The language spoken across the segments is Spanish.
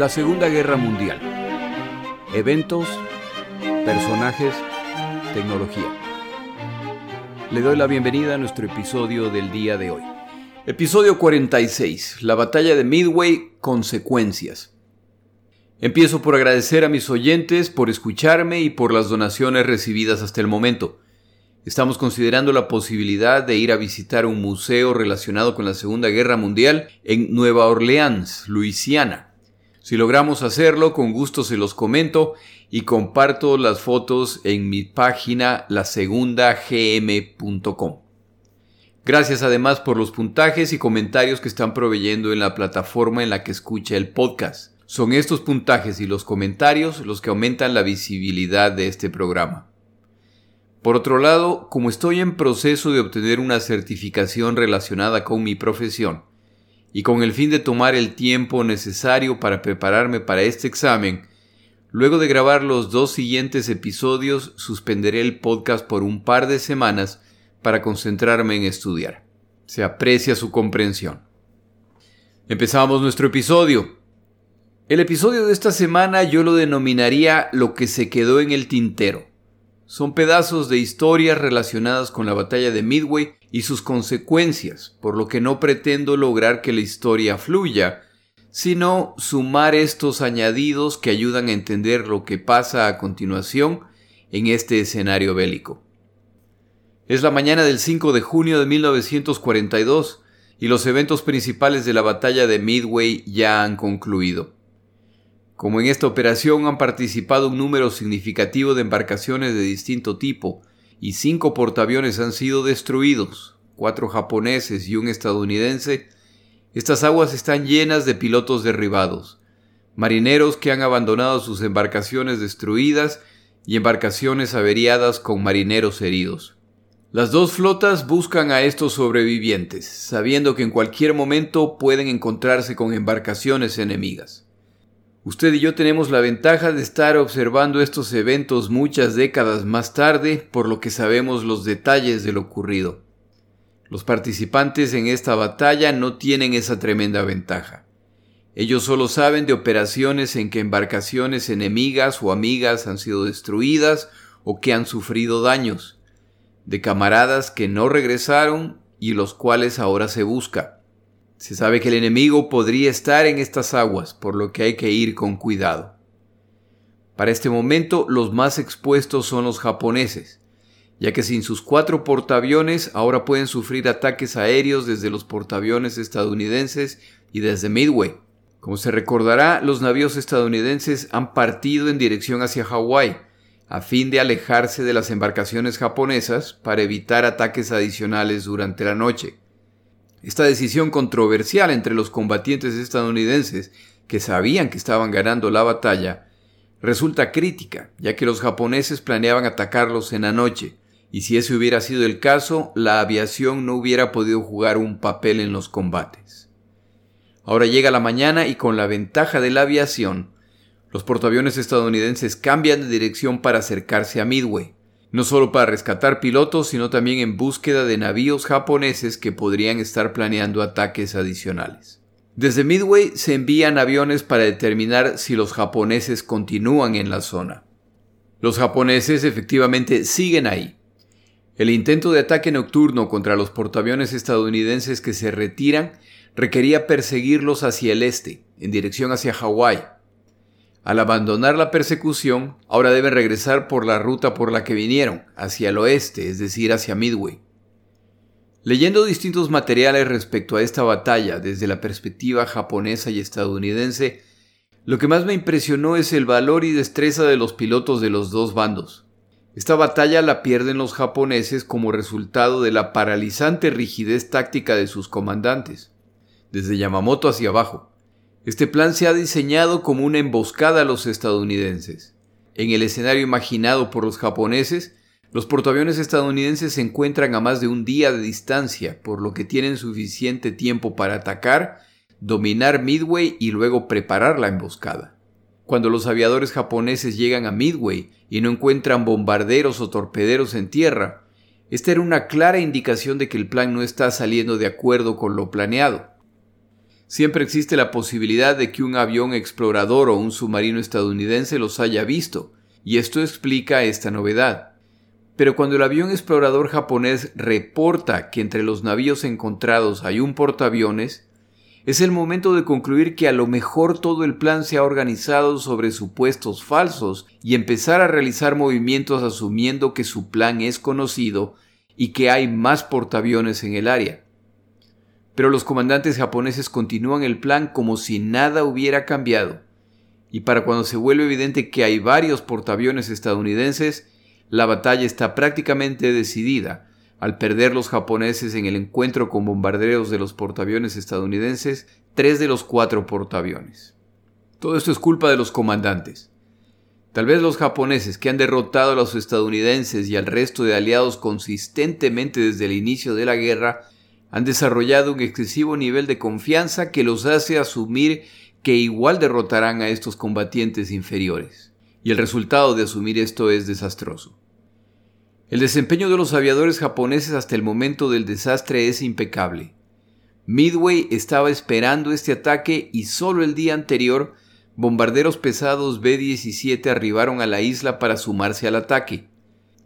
La Segunda Guerra Mundial. Eventos, personajes, tecnología. Le doy la bienvenida a nuestro episodio del día de hoy. Episodio 46. La batalla de Midway, consecuencias. Empiezo por agradecer a mis oyentes por escucharme y por las donaciones recibidas hasta el momento. Estamos considerando la posibilidad de ir a visitar un museo relacionado con la Segunda Guerra Mundial en Nueva Orleans, Luisiana. Si logramos hacerlo, con gusto se los comento y comparto las fotos en mi página lasegundagm.com. Gracias además por los puntajes y comentarios que están proveyendo en la plataforma en la que escucha el podcast. Son estos puntajes y los comentarios los que aumentan la visibilidad de este programa. Por otro lado, como estoy en proceso de obtener una certificación relacionada con mi profesión, y con el fin de tomar el tiempo necesario para prepararme para este examen, luego de grabar los dos siguientes episodios suspenderé el podcast por un par de semanas para concentrarme en estudiar. Se aprecia su comprensión. Empezamos nuestro episodio. El episodio de esta semana yo lo denominaría lo que se quedó en el tintero. Son pedazos de historias relacionadas con la batalla de Midway y sus consecuencias, por lo que no pretendo lograr que la historia fluya, sino sumar estos añadidos que ayudan a entender lo que pasa a continuación en este escenario bélico. Es la mañana del 5 de junio de 1942 y los eventos principales de la batalla de Midway ya han concluido. Como en esta operación han participado un número significativo de embarcaciones de distinto tipo, y cinco portaaviones han sido destruidos, cuatro japoneses y un estadounidense, estas aguas están llenas de pilotos derribados, marineros que han abandonado sus embarcaciones destruidas y embarcaciones averiadas con marineros heridos. Las dos flotas buscan a estos sobrevivientes, sabiendo que en cualquier momento pueden encontrarse con embarcaciones enemigas. Usted y yo tenemos la ventaja de estar observando estos eventos muchas décadas más tarde, por lo que sabemos los detalles de lo ocurrido. Los participantes en esta batalla no tienen esa tremenda ventaja. Ellos solo saben de operaciones en que embarcaciones enemigas o amigas han sido destruidas o que han sufrido daños, de camaradas que no regresaron y los cuales ahora se busca. Se sabe que el enemigo podría estar en estas aguas, por lo que hay que ir con cuidado. Para este momento los más expuestos son los japoneses, ya que sin sus cuatro portaaviones ahora pueden sufrir ataques aéreos desde los portaaviones estadounidenses y desde Midway. Como se recordará, los navíos estadounidenses han partido en dirección hacia Hawái, a fin de alejarse de las embarcaciones japonesas para evitar ataques adicionales durante la noche. Esta decisión controversial entre los combatientes estadounidenses, que sabían que estaban ganando la batalla, resulta crítica, ya que los japoneses planeaban atacarlos en la noche, y si ese hubiera sido el caso, la aviación no hubiera podido jugar un papel en los combates. Ahora llega la mañana y con la ventaja de la aviación, los portaaviones estadounidenses cambian de dirección para acercarse a Midway, no solo para rescatar pilotos, sino también en búsqueda de navíos japoneses que podrían estar planeando ataques adicionales. Desde Midway se envían aviones para determinar si los japoneses continúan en la zona. Los japoneses efectivamente siguen ahí. El intento de ataque nocturno contra los portaaviones estadounidenses que se retiran requería perseguirlos hacia el este, en dirección hacia Hawái, al abandonar la persecución, ahora deben regresar por la ruta por la que vinieron, hacia el oeste, es decir, hacia Midway. Leyendo distintos materiales respecto a esta batalla desde la perspectiva japonesa y estadounidense, lo que más me impresionó es el valor y destreza de los pilotos de los dos bandos. Esta batalla la pierden los japoneses como resultado de la paralizante rigidez táctica de sus comandantes, desde Yamamoto hacia abajo. Este plan se ha diseñado como una emboscada a los estadounidenses. En el escenario imaginado por los japoneses, los portaaviones estadounidenses se encuentran a más de un día de distancia, por lo que tienen suficiente tiempo para atacar, dominar Midway y luego preparar la emboscada. Cuando los aviadores japoneses llegan a Midway y no encuentran bombarderos o torpederos en tierra, esta era una clara indicación de que el plan no está saliendo de acuerdo con lo planeado. Siempre existe la posibilidad de que un avión explorador o un submarino estadounidense los haya visto, y esto explica esta novedad. Pero cuando el avión explorador japonés reporta que entre los navíos encontrados hay un portaaviones, es el momento de concluir que a lo mejor todo el plan se ha organizado sobre supuestos falsos y empezar a realizar movimientos asumiendo que su plan es conocido y que hay más portaaviones en el área. Pero los comandantes japoneses continúan el plan como si nada hubiera cambiado. Y para cuando se vuelve evidente que hay varios portaaviones estadounidenses, la batalla está prácticamente decidida, al perder los japoneses en el encuentro con bombarderos de los portaaviones estadounidenses, tres de los cuatro portaaviones. Todo esto es culpa de los comandantes. Tal vez los japoneses, que han derrotado a los estadounidenses y al resto de aliados consistentemente desde el inicio de la guerra, han desarrollado un excesivo nivel de confianza que los hace asumir que igual derrotarán a estos combatientes inferiores. Y el resultado de asumir esto es desastroso. El desempeño de los aviadores japoneses hasta el momento del desastre es impecable. Midway estaba esperando este ataque y solo el día anterior bombarderos pesados B-17 arribaron a la isla para sumarse al ataque.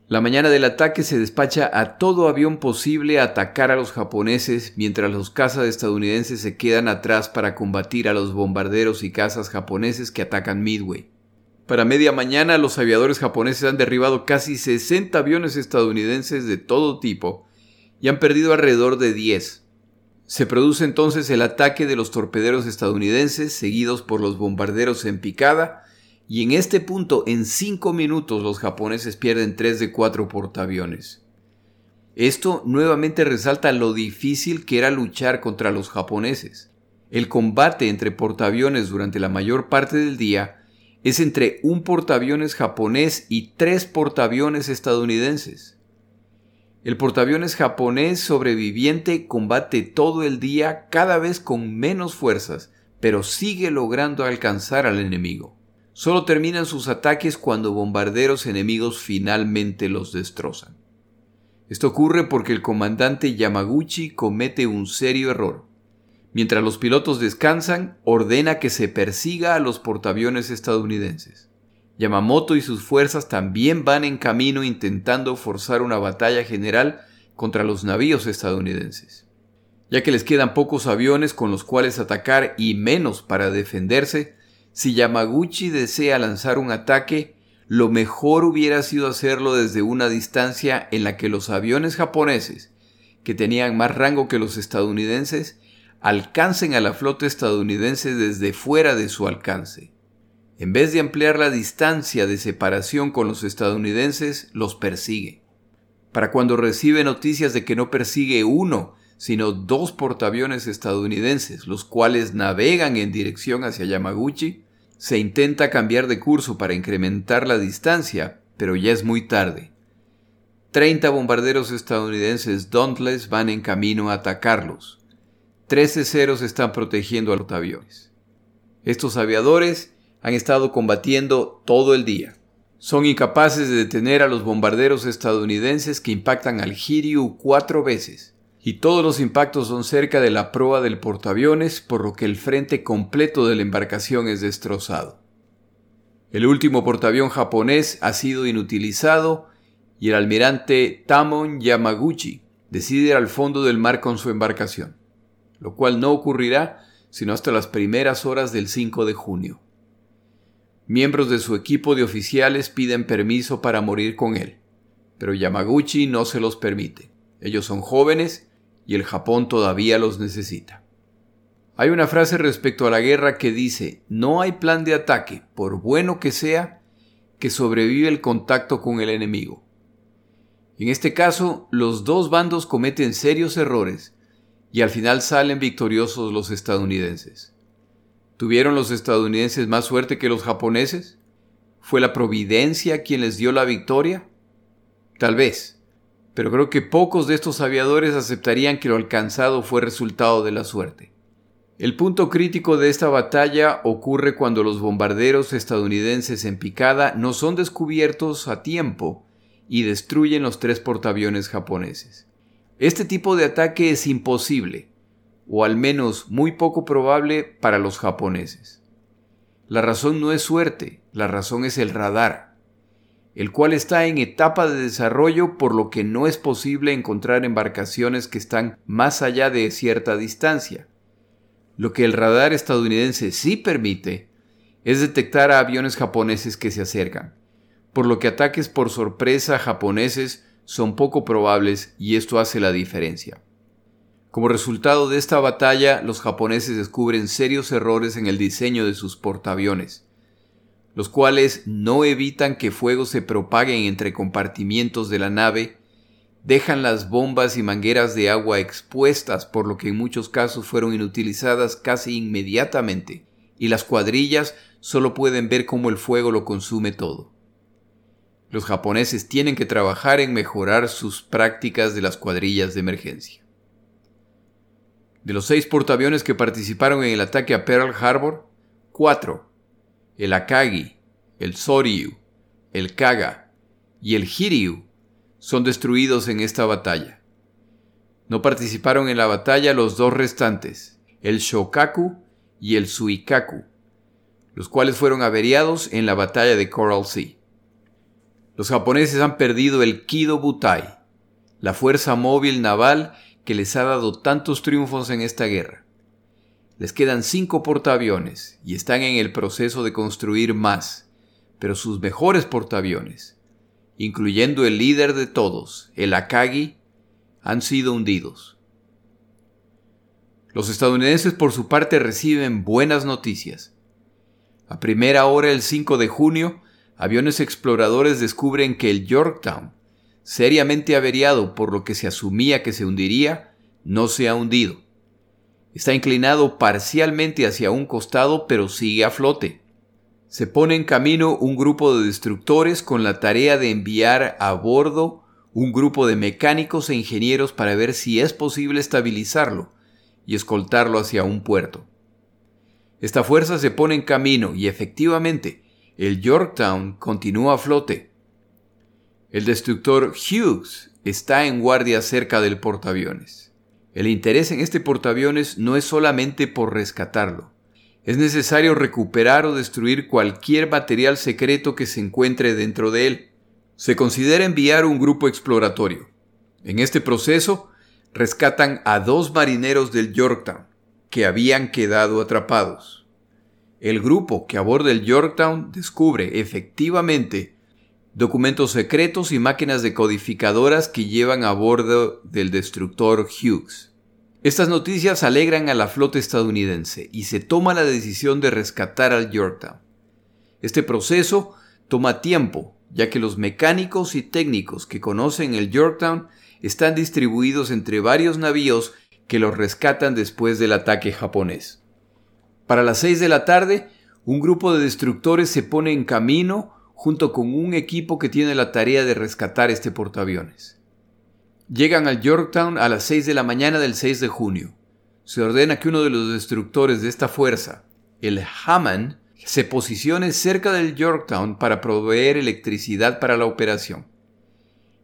La mañana del ataque se despacha a todo avión posible a atacar a los japoneses mientras los cazas estadounidenses se quedan atrás para combatir a los bombarderos y cazas japoneses que atacan Midway. Para media mañana los aviadores japoneses han derribado casi 60 aviones estadounidenses de todo tipo y han perdido alrededor de 10. Se produce entonces el ataque de los torpederos estadounidenses seguidos por los bombarderos en picada y en este punto en 5 minutos los japoneses pierden 3 de 4 portaaviones. Esto nuevamente resalta lo difícil que era luchar contra los japoneses. El combate entre portaaviones durante la mayor parte del día es entre un portaaviones japonés y tres portaaviones estadounidenses. El portaaviones japonés sobreviviente combate todo el día cada vez con menos fuerzas, pero sigue logrando alcanzar al enemigo. Solo terminan sus ataques cuando bombarderos enemigos finalmente los destrozan. Esto ocurre porque el comandante Yamaguchi comete un serio error. Mientras los pilotos descansan, ordena que se persiga a los portaaviones estadounidenses. Yamamoto y sus fuerzas también van en camino intentando forzar una batalla general contra los navíos estadounidenses. Ya que les quedan pocos aviones con los cuales atacar y menos para defenderse, si Yamaguchi desea lanzar un ataque, lo mejor hubiera sido hacerlo desde una distancia en la que los aviones japoneses, que tenían más rango que los estadounidenses, alcancen a la flota estadounidense desde fuera de su alcance. En vez de ampliar la distancia de separación con los estadounidenses, los persigue. Para cuando recibe noticias de que no persigue uno, sino dos portaaviones estadounidenses, los cuales navegan en dirección hacia Yamaguchi, se intenta cambiar de curso para incrementar la distancia, pero ya es muy tarde. Treinta bombarderos estadounidenses Dauntless van en camino a atacarlos. Trece ceros están protegiendo a los aviones. Estos aviadores han estado combatiendo todo el día. Son incapaces de detener a los bombarderos estadounidenses que impactan al Hiryu cuatro veces. Y todos los impactos son cerca de la proa del portaaviones, por lo que el frente completo de la embarcación es destrozado. El último portaavión japonés ha sido inutilizado y el almirante Tamon Yamaguchi decide ir al fondo del mar con su embarcación lo cual no ocurrirá sino hasta las primeras horas del 5 de junio. Miembros de su equipo de oficiales piden permiso para morir con él, pero Yamaguchi no se los permite. Ellos son jóvenes y el Japón todavía los necesita. Hay una frase respecto a la guerra que dice, no hay plan de ataque, por bueno que sea, que sobrevive el contacto con el enemigo. En este caso, los dos bandos cometen serios errores y al final salen victoriosos los estadounidenses. ¿Tuvieron los estadounidenses más suerte que los japoneses? ¿Fue la providencia quien les dio la victoria? Tal vez, pero creo que pocos de estos aviadores aceptarían que lo alcanzado fue resultado de la suerte. El punto crítico de esta batalla ocurre cuando los bombarderos estadounidenses en picada no son descubiertos a tiempo y destruyen los tres portaaviones japoneses. Este tipo de ataque es imposible, o al menos muy poco probable para los japoneses. La razón no es suerte, la razón es el radar, el cual está en etapa de desarrollo por lo que no es posible encontrar embarcaciones que están más allá de cierta distancia. Lo que el radar estadounidense sí permite es detectar a aviones japoneses que se acercan, por lo que ataques por sorpresa japoneses son poco probables y esto hace la diferencia. Como resultado de esta batalla, los japoneses descubren serios errores en el diseño de sus portaaviones, los cuales no evitan que fuego se propague entre compartimientos de la nave, dejan las bombas y mangueras de agua expuestas, por lo que en muchos casos fueron inutilizadas casi inmediatamente, y las cuadrillas solo pueden ver cómo el fuego lo consume todo. Los japoneses tienen que trabajar en mejorar sus prácticas de las cuadrillas de emergencia. De los seis portaaviones que participaron en el ataque a Pearl Harbor, cuatro, el Akagi, el Soryu, el Kaga y el Hiryu, son destruidos en esta batalla. No participaron en la batalla los dos restantes, el Shokaku y el Suikaku, los cuales fueron averiados en la batalla de Coral Sea. Los japoneses han perdido el Kido Butai, la fuerza móvil naval que les ha dado tantos triunfos en esta guerra. Les quedan cinco portaaviones y están en el proceso de construir más, pero sus mejores portaaviones, incluyendo el líder de todos, el Akagi, han sido hundidos. Los estadounidenses por su parte reciben buenas noticias. A primera hora el 5 de junio, aviones exploradores descubren que el Yorktown, seriamente averiado por lo que se asumía que se hundiría, no se ha hundido. Está inclinado parcialmente hacia un costado, pero sigue a flote. Se pone en camino un grupo de destructores con la tarea de enviar a bordo un grupo de mecánicos e ingenieros para ver si es posible estabilizarlo y escoltarlo hacia un puerto. Esta fuerza se pone en camino y efectivamente el Yorktown continúa a flote, el destructor Hughes está en guardia cerca del portaaviones. El interés en este portaaviones no es solamente por rescatarlo. Es necesario recuperar o destruir cualquier material secreto que se encuentre dentro de él. Se considera enviar un grupo exploratorio. En este proceso, rescatan a dos marineros del Yorktown, que habían quedado atrapados. El grupo que aborda el Yorktown descubre efectivamente documentos secretos y máquinas decodificadoras que llevan a bordo del destructor Hughes. Estas noticias alegran a la flota estadounidense y se toma la decisión de rescatar al Yorktown. Este proceso toma tiempo, ya que los mecánicos y técnicos que conocen el Yorktown están distribuidos entre varios navíos que los rescatan después del ataque japonés. Para las 6 de la tarde, un grupo de destructores se pone en camino junto con un equipo que tiene la tarea de rescatar este portaaviones. Llegan al Yorktown a las 6 de la mañana del 6 de junio. Se ordena que uno de los destructores de esta fuerza, el Hammond, se posicione cerca del Yorktown para proveer electricidad para la operación.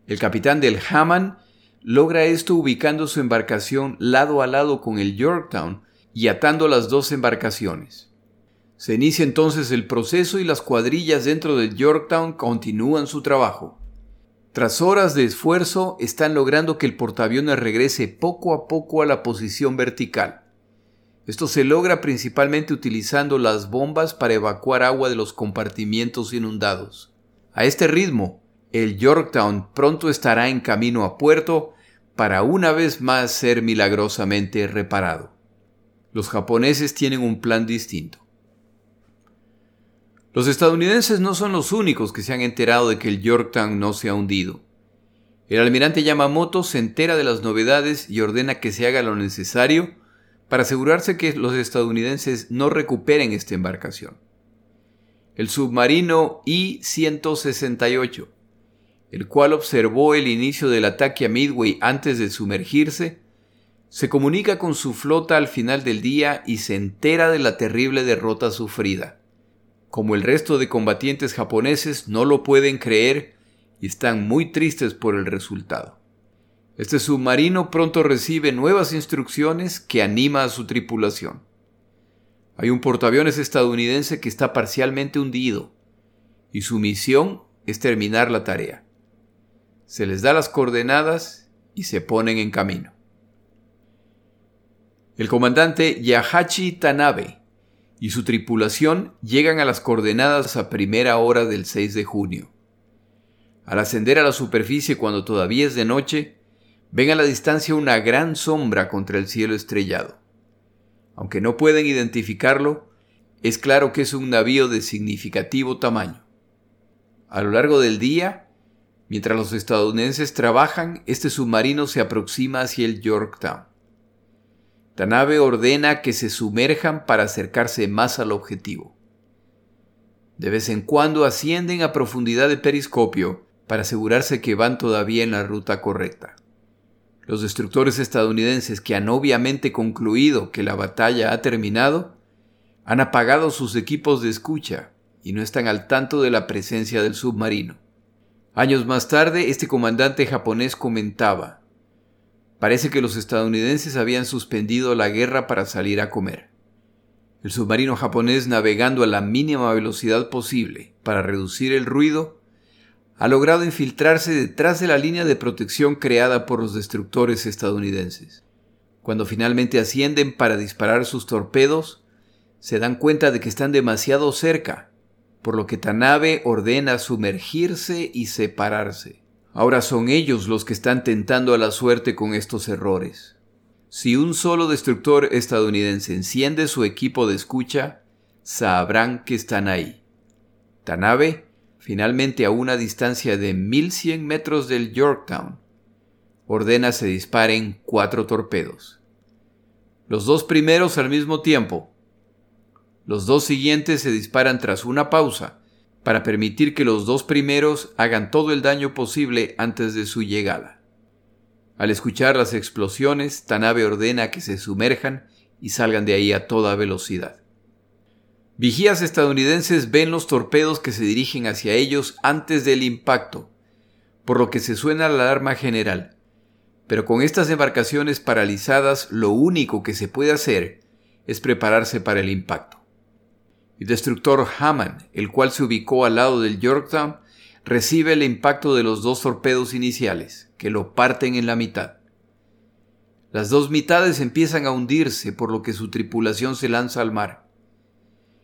El capitán del Hammond logra esto ubicando su embarcación lado a lado con el Yorktown y atando las dos embarcaciones. Se inicia entonces el proceso y las cuadrillas dentro del Yorktown continúan su trabajo. Tras horas de esfuerzo, están logrando que el portaaviones regrese poco a poco a la posición vertical. Esto se logra principalmente utilizando las bombas para evacuar agua de los compartimientos inundados. A este ritmo, el Yorktown pronto estará en camino a puerto para una vez más ser milagrosamente reparado. Los japoneses tienen un plan distinto. Los estadounidenses no son los únicos que se han enterado de que el Yorktown no se ha hundido. El almirante Yamamoto se entera de las novedades y ordena que se haga lo necesario para asegurarse que los estadounidenses no recuperen esta embarcación. El submarino I-168, el cual observó el inicio del ataque a Midway antes de sumergirse, se comunica con su flota al final del día y se entera de la terrible derrota sufrida como el resto de combatientes japoneses, no lo pueden creer y están muy tristes por el resultado. Este submarino pronto recibe nuevas instrucciones que anima a su tripulación. Hay un portaaviones estadounidense que está parcialmente hundido y su misión es terminar la tarea. Se les da las coordenadas y se ponen en camino. El comandante Yahachi Tanabe y su tripulación llegan a las coordenadas a primera hora del 6 de junio. Al ascender a la superficie cuando todavía es de noche, ven a la distancia una gran sombra contra el cielo estrellado. Aunque no pueden identificarlo, es claro que es un navío de significativo tamaño. A lo largo del día, mientras los estadounidenses trabajan, este submarino se aproxima hacia el Yorktown. Nave ordena que se sumerjan para acercarse más al objetivo. De vez en cuando ascienden a profundidad de periscopio para asegurarse que van todavía en la ruta correcta. Los destructores estadounidenses que han obviamente concluido que la batalla ha terminado, han apagado sus equipos de escucha y no están al tanto de la presencia del submarino. Años más tarde, este comandante japonés comentaba, parece que los estadounidenses habían suspendido la guerra para salir a comer. El submarino japonés navegando a la mínima velocidad posible para reducir el ruido ha logrado infiltrarse detrás de la línea de protección creada por los destructores estadounidenses. Cuando finalmente ascienden para disparar sus torpedos, se dan cuenta de que están demasiado cerca, por lo que Tanabe ordena sumergirse y separarse. Ahora son ellos los que están tentando a la suerte con estos errores. Si un solo destructor estadounidense enciende su equipo de escucha, sabrán que están ahí. Tanabe finalmente a una distancia de 1100 metros del Yorktown, ordena se disparen cuatro torpedos. Los dos primeros al mismo tiempo. Los dos siguientes se disparan tras una pausa, para permitir que los dos primeros hagan todo el daño posible antes de su llegada. Al escuchar las explosiones, Tanabe ordena que se sumerjan y salgan de ahí a toda velocidad. Vigías estadounidenses ven los torpedos que se dirigen hacia ellos antes del impacto, por lo que se suena la alarma general. Pero con estas embarcaciones paralizadas lo único que se puede hacer es prepararse para el impacto. El destructor Hammond, el cual se ubicó al lado del Yorktown, recibe el impacto de los dos torpedos iniciales, que lo parten en la mitad. Las dos mitades empiezan a hundirse, por lo que su tripulación se lanza al mar.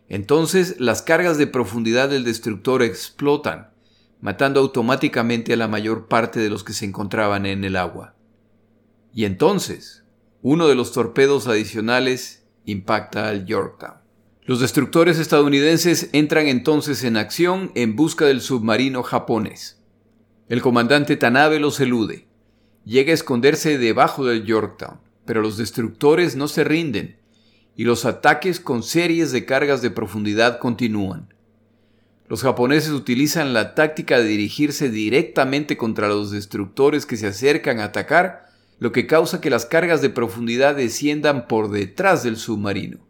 Entonces las cargas de profundidad del destructor explotan, matando automáticamente a la mayor parte de los que se encontraban en el agua. Y entonces, uno de los torpedos adicionales impacta al Yorktown. Los destructores estadounidenses entran entonces en acción en busca del submarino japonés. El comandante Tanabe los elude. Llega a esconderse debajo del Yorktown, pero los destructores no se rinden y los ataques con series de cargas de profundidad continúan. Los japoneses utilizan la táctica de dirigirse directamente contra los destructores que se acercan a atacar, lo que causa que las cargas de profundidad desciendan por detrás del submarino.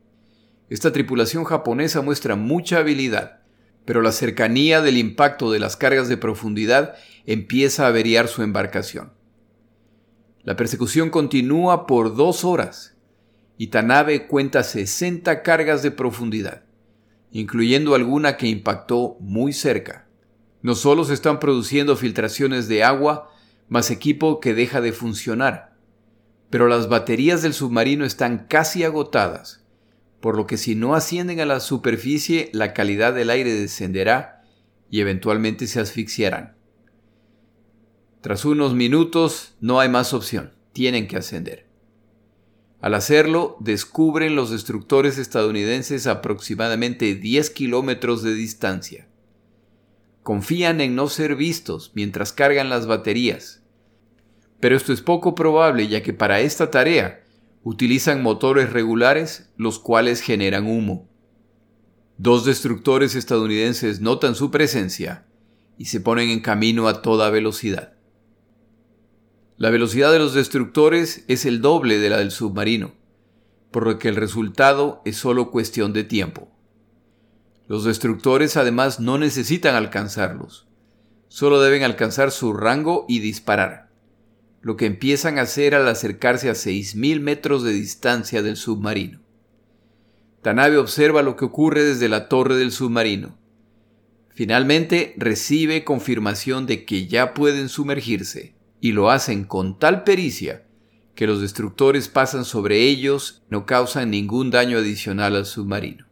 Esta tripulación japonesa muestra mucha habilidad, pero la cercanía del impacto de las cargas de profundidad empieza a averiar su embarcación. La persecución continúa por dos horas Itanabe cuenta 60 cargas de profundidad, incluyendo alguna que impactó muy cerca. No solo se están produciendo filtraciones de agua, más equipo que deja de funcionar, pero las baterías del submarino están casi agotadas, por lo que si no ascienden a la superficie la calidad del aire descenderá y eventualmente se asfixiarán. Tras unos minutos no hay más opción, tienen que ascender. Al hacerlo, descubren los destructores estadounidenses aproximadamente 10 kilómetros de distancia. Confían en no ser vistos mientras cargan las baterías. Pero esto es poco probable ya que para esta tarea utilizan motores regulares los cuales generan humo. Dos destructores estadounidenses notan su presencia y se ponen en camino a toda velocidad. La velocidad de los destructores es el doble de la del submarino, por lo que el resultado es solo cuestión de tiempo. Los destructores además no necesitan alcanzarlos, solo deben alcanzar su rango y disparar. Lo que empiezan a hacer al acercarse a 6.000 metros de distancia del submarino. Tanabe observa lo que ocurre desde la torre del submarino. Finalmente recibe confirmación de que ya pueden sumergirse, y lo hacen con tal pericia que los destructores pasan sobre ellos no causan ningún daño adicional al submarino.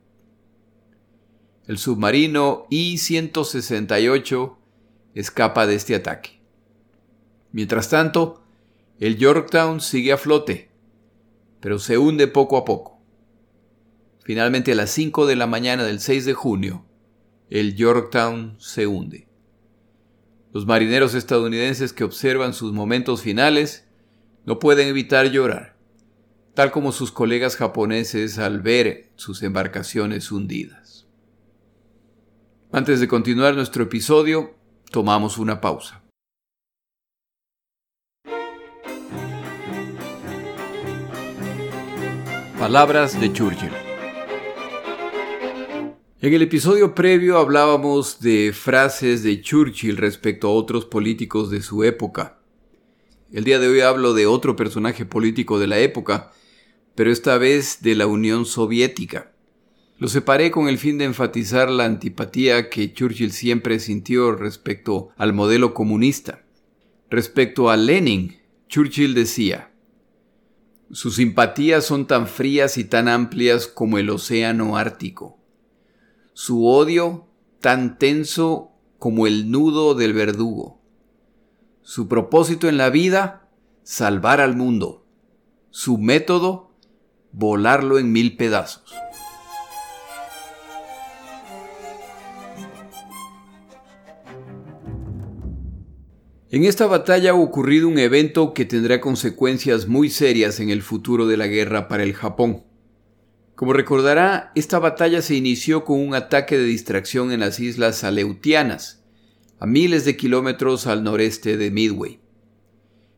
El submarino I-168 escapa de este ataque. Mientras tanto, el Yorktown sigue a flote, pero se hunde poco a poco. Finalmente a las 5 de la mañana del 6 de junio, el Yorktown se hunde. Los marineros estadounidenses que observan sus momentos finales no pueden evitar llorar, tal como sus colegas japoneses al ver sus embarcaciones hundidas. Antes de continuar nuestro episodio, tomamos una pausa. Palabras de Churchill. En el episodio previo hablábamos de frases de Churchill respecto a otros políticos de su época. El día de hoy hablo de otro personaje político de la época, pero esta vez de la Unión Soviética. Lo separé con el fin de enfatizar la antipatía que Churchill siempre sintió respecto al modelo comunista. Respecto a Lenin, Churchill decía, sus simpatías son tan frías y tan amplias como el océano Ártico su odio tan tenso como el nudo del verdugo. Su propósito en la vida, salvar al mundo. Su método, volarlo en mil pedazos. En esta batalla ha ocurrido un evento que tendrá consecuencias muy serias en el futuro de la guerra para el Japón. Como recordará, esta batalla se inició con un ataque de distracción en las islas Aleutianas, a miles de kilómetros al noreste de Midway.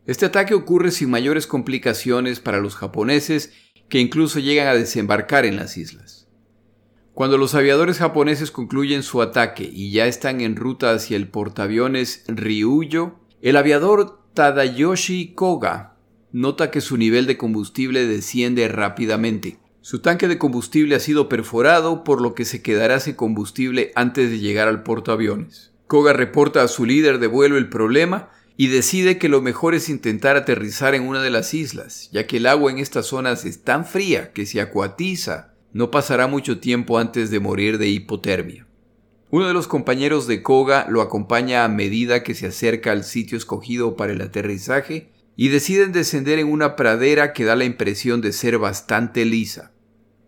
Este ataque ocurre sin mayores complicaciones para los japoneses que incluso llegan a desembarcar en las islas. Cuando los aviadores japoneses concluyen su ataque y ya están en ruta hacia el portaaviones Ryuyo, el aviador Tadayoshi Koga nota que su nivel de combustible desciende rápidamente. Su tanque de combustible ha sido perforado, por lo que se quedará sin combustible antes de llegar al portaaviones. Koga reporta a su líder de vuelo el problema y decide que lo mejor es intentar aterrizar en una de las islas, ya que el agua en estas zonas es tan fría que si acuatiza, no pasará mucho tiempo antes de morir de hipotermia. Uno de los compañeros de Koga lo acompaña a medida que se acerca al sitio escogido para el aterrizaje y deciden descender en una pradera que da la impresión de ser bastante lisa.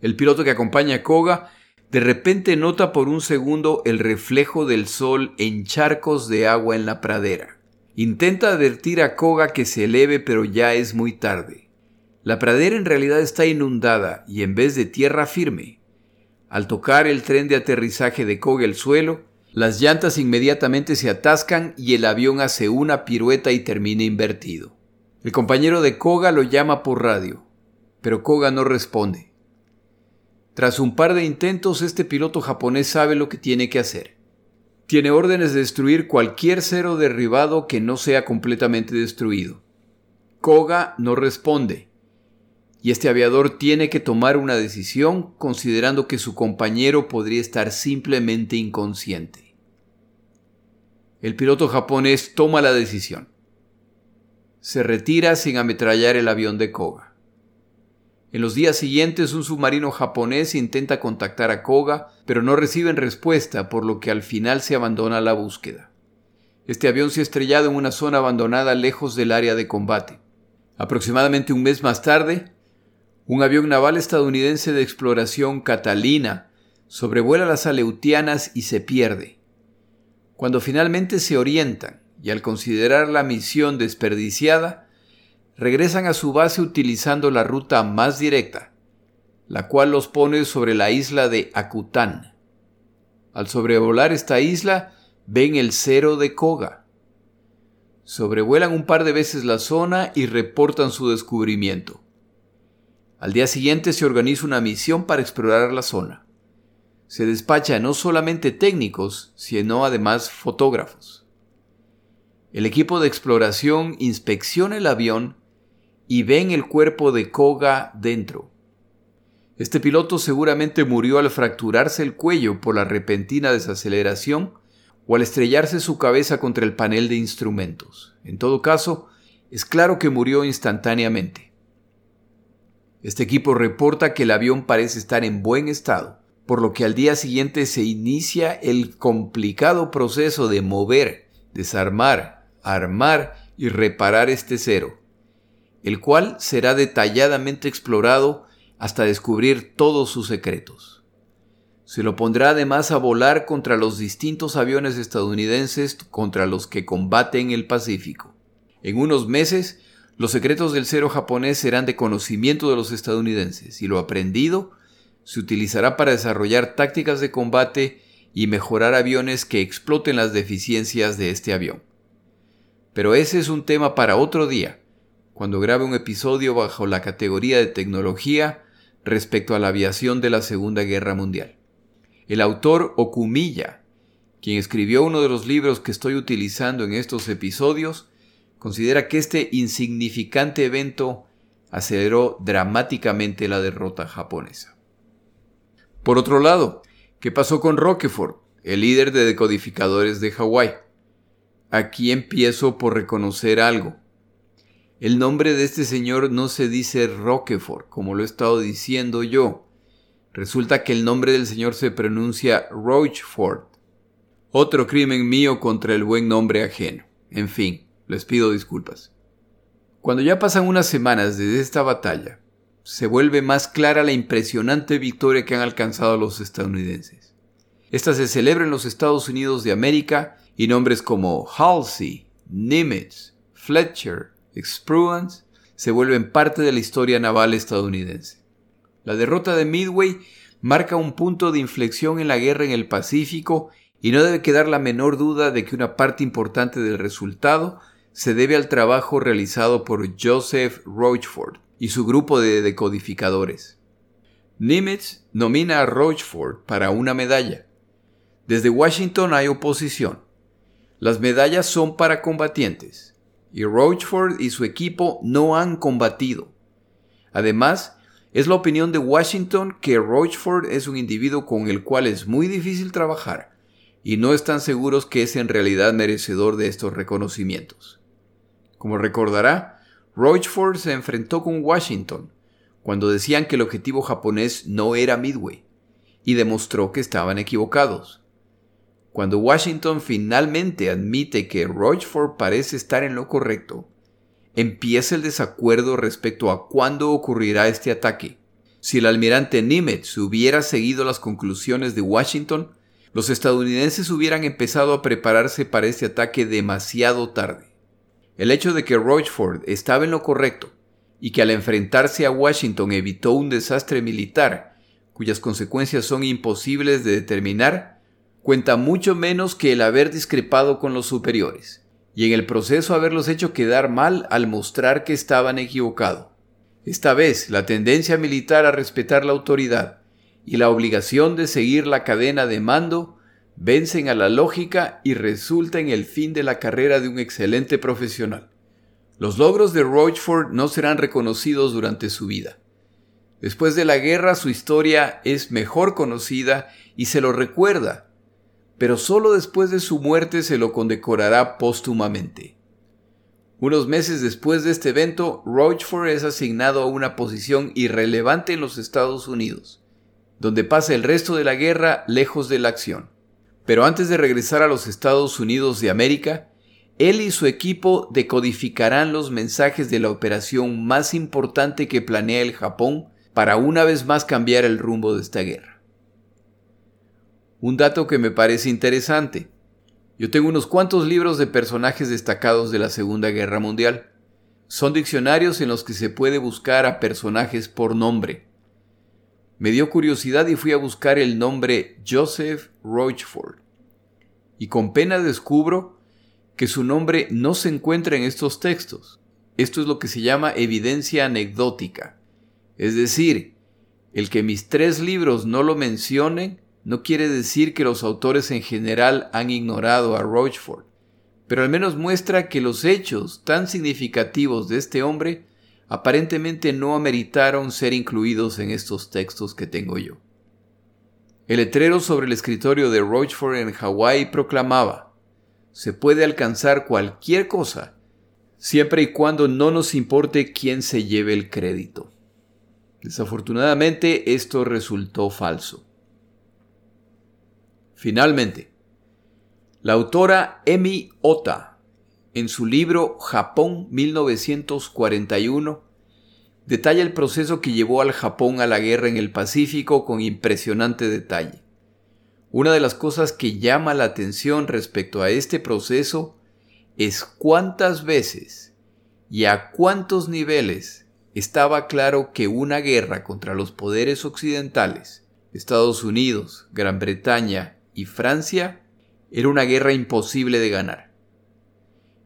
El piloto que acompaña a Koga de repente nota por un segundo el reflejo del sol en charcos de agua en la pradera. Intenta advertir a Koga que se eleve pero ya es muy tarde. La pradera en realidad está inundada y en vez de tierra firme. Al tocar el tren de aterrizaje de Koga el suelo, las llantas inmediatamente se atascan y el avión hace una pirueta y termina invertido. El compañero de Koga lo llama por radio, pero Koga no responde. Tras un par de intentos, este piloto japonés sabe lo que tiene que hacer. Tiene órdenes de destruir cualquier cero derribado que no sea completamente destruido. Koga no responde, y este aviador tiene que tomar una decisión considerando que su compañero podría estar simplemente inconsciente. El piloto japonés toma la decisión. Se retira sin ametrallar el avión de Koga. En los días siguientes un submarino japonés intenta contactar a Koga, pero no reciben respuesta, por lo que al final se abandona la búsqueda. Este avión se ha estrellado en una zona abandonada lejos del área de combate. Aproximadamente un mes más tarde, un avión naval estadounidense de exploración Catalina sobrevuela las Aleutianas y se pierde. Cuando finalmente se orientan y al considerar la misión desperdiciada, regresan a su base utilizando la ruta más directa, la cual los pone sobre la isla de Akután. Al sobrevolar esta isla, ven el cero de Koga. Sobrevuelan un par de veces la zona y reportan su descubrimiento. Al día siguiente se organiza una misión para explorar la zona. Se despacha no solamente técnicos, sino además fotógrafos. El equipo de exploración inspecciona el avión y ven el cuerpo de Koga dentro. Este piloto seguramente murió al fracturarse el cuello por la repentina desaceleración o al estrellarse su cabeza contra el panel de instrumentos. En todo caso, es claro que murió instantáneamente. Este equipo reporta que el avión parece estar en buen estado, por lo que al día siguiente se inicia el complicado proceso de mover, desarmar, armar y reparar este cero, el cual será detalladamente explorado hasta descubrir todos sus secretos. Se lo pondrá además a volar contra los distintos aviones estadounidenses contra los que combate en el Pacífico. En unos meses, los secretos del cero japonés serán de conocimiento de los estadounidenses y lo aprendido se utilizará para desarrollar tácticas de combate y mejorar aviones que exploten las deficiencias de este avión. Pero ese es un tema para otro día, cuando grabe un episodio bajo la categoría de tecnología respecto a la aviación de la Segunda Guerra Mundial. El autor Okumiya, quien escribió uno de los libros que estoy utilizando en estos episodios, considera que este insignificante evento aceleró dramáticamente la derrota japonesa. Por otro lado, ¿qué pasó con Roquefort, el líder de decodificadores de Hawái? Aquí empiezo por reconocer algo. El nombre de este señor no se dice Roquefort, como lo he estado diciendo yo. Resulta que el nombre del señor se pronuncia Rochefort. Otro crimen mío contra el buen nombre ajeno. En fin, les pido disculpas. Cuando ya pasan unas semanas desde esta batalla, se vuelve más clara la impresionante victoria que han alcanzado los estadounidenses. Esta se celebra en los Estados Unidos de América y nombres como Halsey, Nimitz, Fletcher, Spruance se vuelven parte de la historia naval estadounidense. La derrota de Midway marca un punto de inflexión en la guerra en el Pacífico y no debe quedar la menor duda de que una parte importante del resultado se debe al trabajo realizado por Joseph Rochford y su grupo de decodificadores. Nimitz nomina a Rochford para una medalla. Desde Washington hay oposición. Las medallas son para combatientes, y Rochford y su equipo no han combatido. Además, es la opinión de Washington que Rochford es un individuo con el cual es muy difícil trabajar, y no están seguros que es en realidad merecedor de estos reconocimientos. Como recordará, Rochford se enfrentó con Washington cuando decían que el objetivo japonés no era Midway, y demostró que estaban equivocados. Cuando Washington finalmente admite que Rochford parece estar en lo correcto, empieza el desacuerdo respecto a cuándo ocurrirá este ataque. Si el almirante Nimitz hubiera seguido las conclusiones de Washington, los estadounidenses hubieran empezado a prepararse para este ataque demasiado tarde. El hecho de que Rochford estaba en lo correcto y que al enfrentarse a Washington evitó un desastre militar, cuyas consecuencias son imposibles de determinar, cuenta mucho menos que el haber discrepado con los superiores, y en el proceso haberlos hecho quedar mal al mostrar que estaban equivocados. Esta vez, la tendencia militar a respetar la autoridad y la obligación de seguir la cadena de mando vencen a la lógica y resulta en el fin de la carrera de un excelente profesional. Los logros de Rochford no serán reconocidos durante su vida. Después de la guerra su historia es mejor conocida y se lo recuerda, pero solo después de su muerte se lo condecorará póstumamente. Unos meses después de este evento, Rochford es asignado a una posición irrelevante en los Estados Unidos, donde pasa el resto de la guerra lejos de la acción. Pero antes de regresar a los Estados Unidos de América, él y su equipo decodificarán los mensajes de la operación más importante que planea el Japón para una vez más cambiar el rumbo de esta guerra. Un dato que me parece interesante. Yo tengo unos cuantos libros de personajes destacados de la Segunda Guerra Mundial. Son diccionarios en los que se puede buscar a personajes por nombre. Me dio curiosidad y fui a buscar el nombre Joseph Rochford. Y con pena descubro que su nombre no se encuentra en estos textos. Esto es lo que se llama evidencia anecdótica. Es decir, el que mis tres libros no lo mencionen no quiere decir que los autores en general han ignorado a Rochford, pero al menos muestra que los hechos tan significativos de este hombre aparentemente no ameritaron ser incluidos en estos textos que tengo yo. El letrero sobre el escritorio de Rochefort en Hawái proclamaba, se puede alcanzar cualquier cosa, siempre y cuando no nos importe quién se lleve el crédito. Desafortunadamente esto resultó falso. Finalmente, la autora Emi Ota, en su libro Japón 1941, detalla el proceso que llevó al Japón a la guerra en el Pacífico con impresionante detalle. Una de las cosas que llama la atención respecto a este proceso es cuántas veces y a cuántos niveles estaba claro que una guerra contra los poderes occidentales, Estados Unidos, Gran Bretaña y Francia, era una guerra imposible de ganar.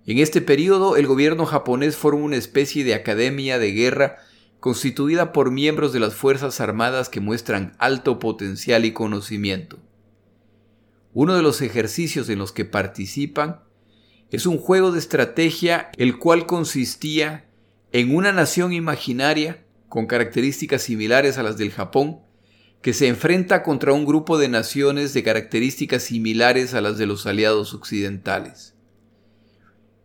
En este periodo, el gobierno japonés formó una especie de academia de guerra constituida por miembros de las Fuerzas Armadas que muestran alto potencial y conocimiento. Uno de los ejercicios en los que participan es un juego de estrategia el cual consistía en una nación imaginaria con características similares a las del Japón, que se enfrenta contra un grupo de naciones de características similares a las de los aliados occidentales.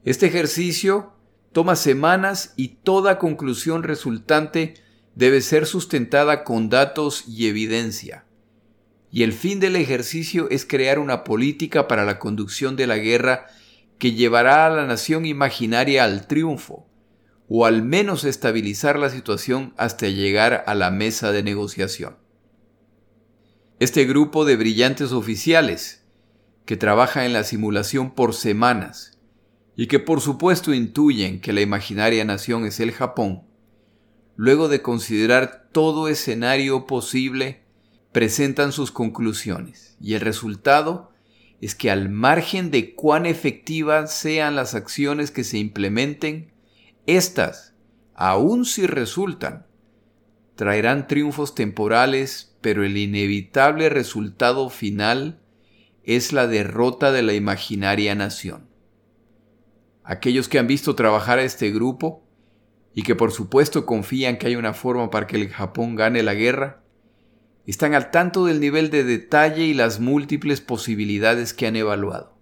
Este ejercicio toma semanas y toda conclusión resultante debe ser sustentada con datos y evidencia. Y el fin del ejercicio es crear una política para la conducción de la guerra que llevará a la nación imaginaria al triunfo, o al menos estabilizar la situación hasta llegar a la mesa de negociación. Este grupo de brillantes oficiales, que trabaja en la simulación por semanas y que por supuesto intuyen que la imaginaria nación es el Japón, luego de considerar todo escenario posible, presentan sus conclusiones y el resultado es que al margen de cuán efectivas sean las acciones que se implementen, éstas, aun si resultan, traerán triunfos temporales pero el inevitable resultado final es la derrota de la imaginaria nación. Aquellos que han visto trabajar a este grupo y que por supuesto confían que hay una forma para que el Japón gane la guerra, están al tanto del nivel de detalle y las múltiples posibilidades que han evaluado.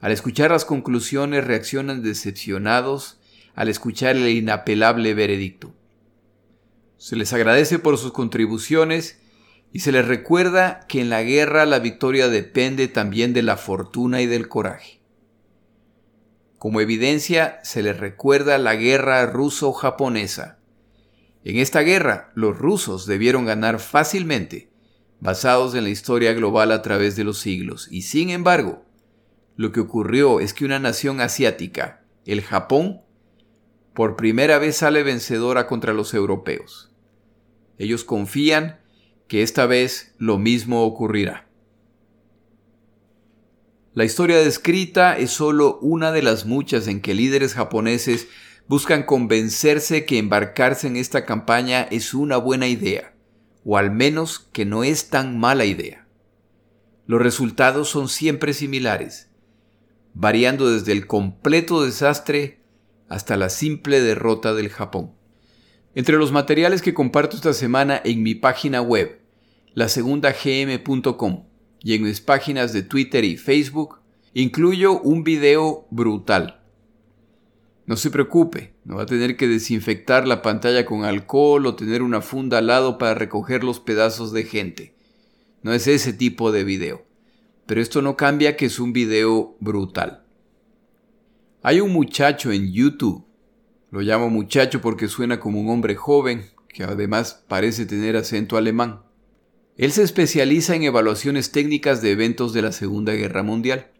Al escuchar las conclusiones reaccionan decepcionados al escuchar el inapelable veredicto. Se les agradece por sus contribuciones y se les recuerda que en la guerra la victoria depende también de la fortuna y del coraje. Como evidencia se les recuerda la guerra ruso-japonesa. En esta guerra los rusos debieron ganar fácilmente, basados en la historia global a través de los siglos, y sin embargo, lo que ocurrió es que una nación asiática, el Japón, por primera vez sale vencedora contra los europeos. Ellos confían que esta vez lo mismo ocurrirá. La historia descrita es solo una de las muchas en que líderes japoneses buscan convencerse que embarcarse en esta campaña es una buena idea, o al menos que no es tan mala idea. Los resultados son siempre similares, variando desde el completo desastre hasta la simple derrota del Japón. Entre los materiales que comparto esta semana en mi página web, lasegundagm.com, y en mis páginas de Twitter y Facebook, incluyo un video brutal. No se preocupe, no va a tener que desinfectar la pantalla con alcohol o tener una funda al lado para recoger los pedazos de gente. No es ese tipo de video. Pero esto no cambia que es un video brutal. Hay un muchacho en YouTube lo llamo muchacho porque suena como un hombre joven, que además parece tener acento alemán. Él se especializa en evaluaciones técnicas de eventos de la Segunda Guerra Mundial.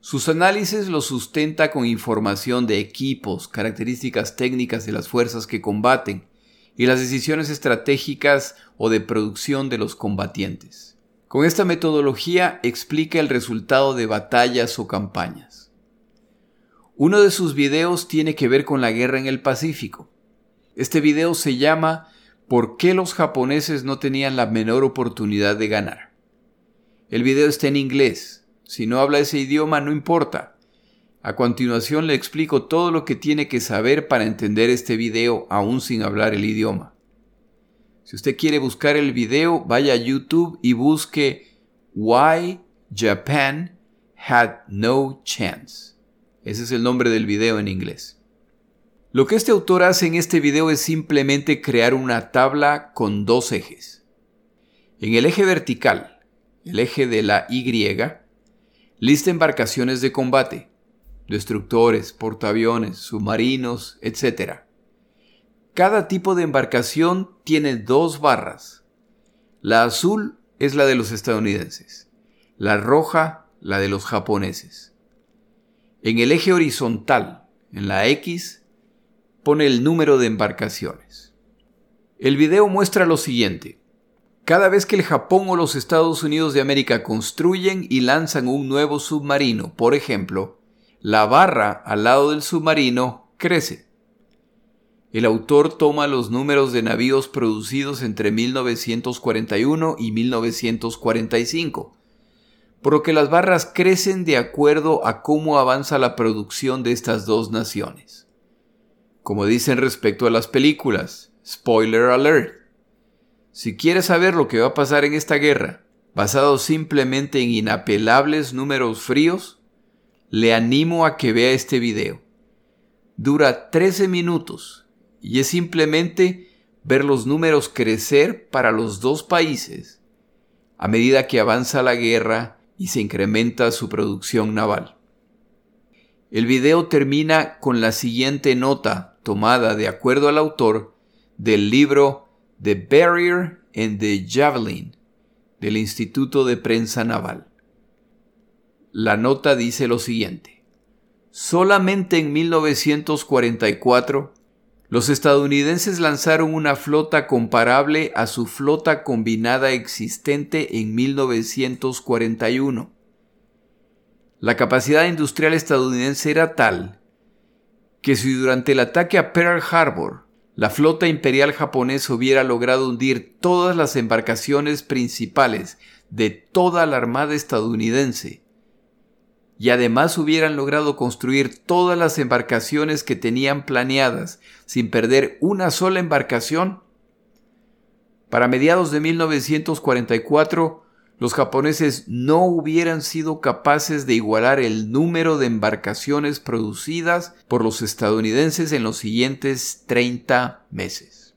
Sus análisis los sustenta con información de equipos, características técnicas de las fuerzas que combaten y las decisiones estratégicas o de producción de los combatientes. Con esta metodología explica el resultado de batallas o campañas. Uno de sus videos tiene que ver con la guerra en el Pacífico. Este video se llama ¿Por qué los japoneses no tenían la menor oportunidad de ganar? El video está en inglés. Si no habla ese idioma, no importa. A continuación le explico todo lo que tiene que saber para entender este video aún sin hablar el idioma. Si usted quiere buscar el video, vaya a YouTube y busque Why Japan Had No Chance. Ese es el nombre del video en inglés. Lo que este autor hace en este video es simplemente crear una tabla con dos ejes. En el eje vertical, el eje de la Y, lista embarcaciones de combate, destructores, portaaviones, submarinos, etc. Cada tipo de embarcación tiene dos barras. La azul es la de los estadounidenses, la roja la de los japoneses. En el eje horizontal, en la X, pone el número de embarcaciones. El video muestra lo siguiente. Cada vez que el Japón o los Estados Unidos de América construyen y lanzan un nuevo submarino, por ejemplo, la barra al lado del submarino crece. El autor toma los números de navíos producidos entre 1941 y 1945, por lo que las barras crecen de acuerdo a cómo avanza la producción de estas dos naciones. Como dicen respecto a las películas, spoiler alert. Si quieres saber lo que va a pasar en esta guerra, basado simplemente en inapelables números fríos, le animo a que vea este video. Dura 13 minutos y es simplemente ver los números crecer para los dos países a medida que avanza la guerra y se incrementa su producción naval. El video termina con la siguiente nota tomada de acuerdo al autor del libro The Barrier and the Javelin del Instituto de Prensa Naval. La nota dice lo siguiente. Solamente en 1944, los estadounidenses lanzaron una flota comparable a su flota combinada existente en 1941. La capacidad industrial estadounidense era tal que si durante el ataque a Pearl Harbor la flota imperial japonesa hubiera logrado hundir todas las embarcaciones principales de toda la armada estadounidense, y además hubieran logrado construir todas las embarcaciones que tenían planeadas sin perder una sola embarcación, para mediados de 1944 los japoneses no hubieran sido capaces de igualar el número de embarcaciones producidas por los estadounidenses en los siguientes 30 meses.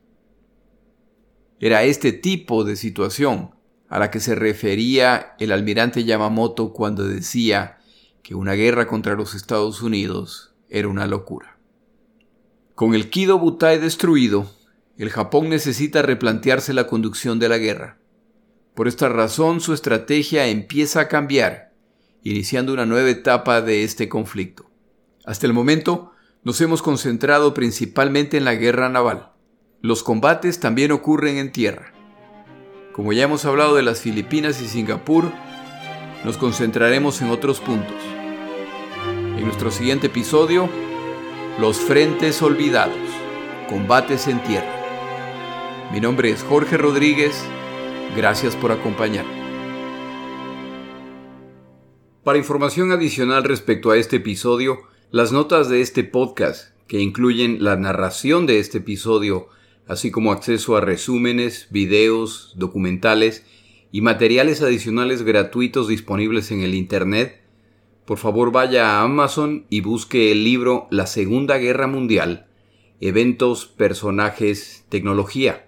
Era este tipo de situación a la que se refería el almirante Yamamoto cuando decía que una guerra contra los Estados Unidos era una locura. Con el Kido Butai destruido, el Japón necesita replantearse la conducción de la guerra. Por esta razón su estrategia empieza a cambiar, iniciando una nueva etapa de este conflicto. Hasta el momento nos hemos concentrado principalmente en la guerra naval. Los combates también ocurren en tierra. Como ya hemos hablado de las Filipinas y Singapur, nos concentraremos en otros puntos. En nuestro siguiente episodio, los frentes olvidados, combates en tierra. Mi nombre es Jorge Rodríguez, gracias por acompañar. Para información adicional respecto a este episodio, las notas de este podcast, que incluyen la narración de este episodio, así como acceso a resúmenes, videos, documentales y materiales adicionales gratuitos disponibles en el Internet, por favor vaya a Amazon y busque el libro La Segunda Guerra Mundial, Eventos, Personajes, Tecnología.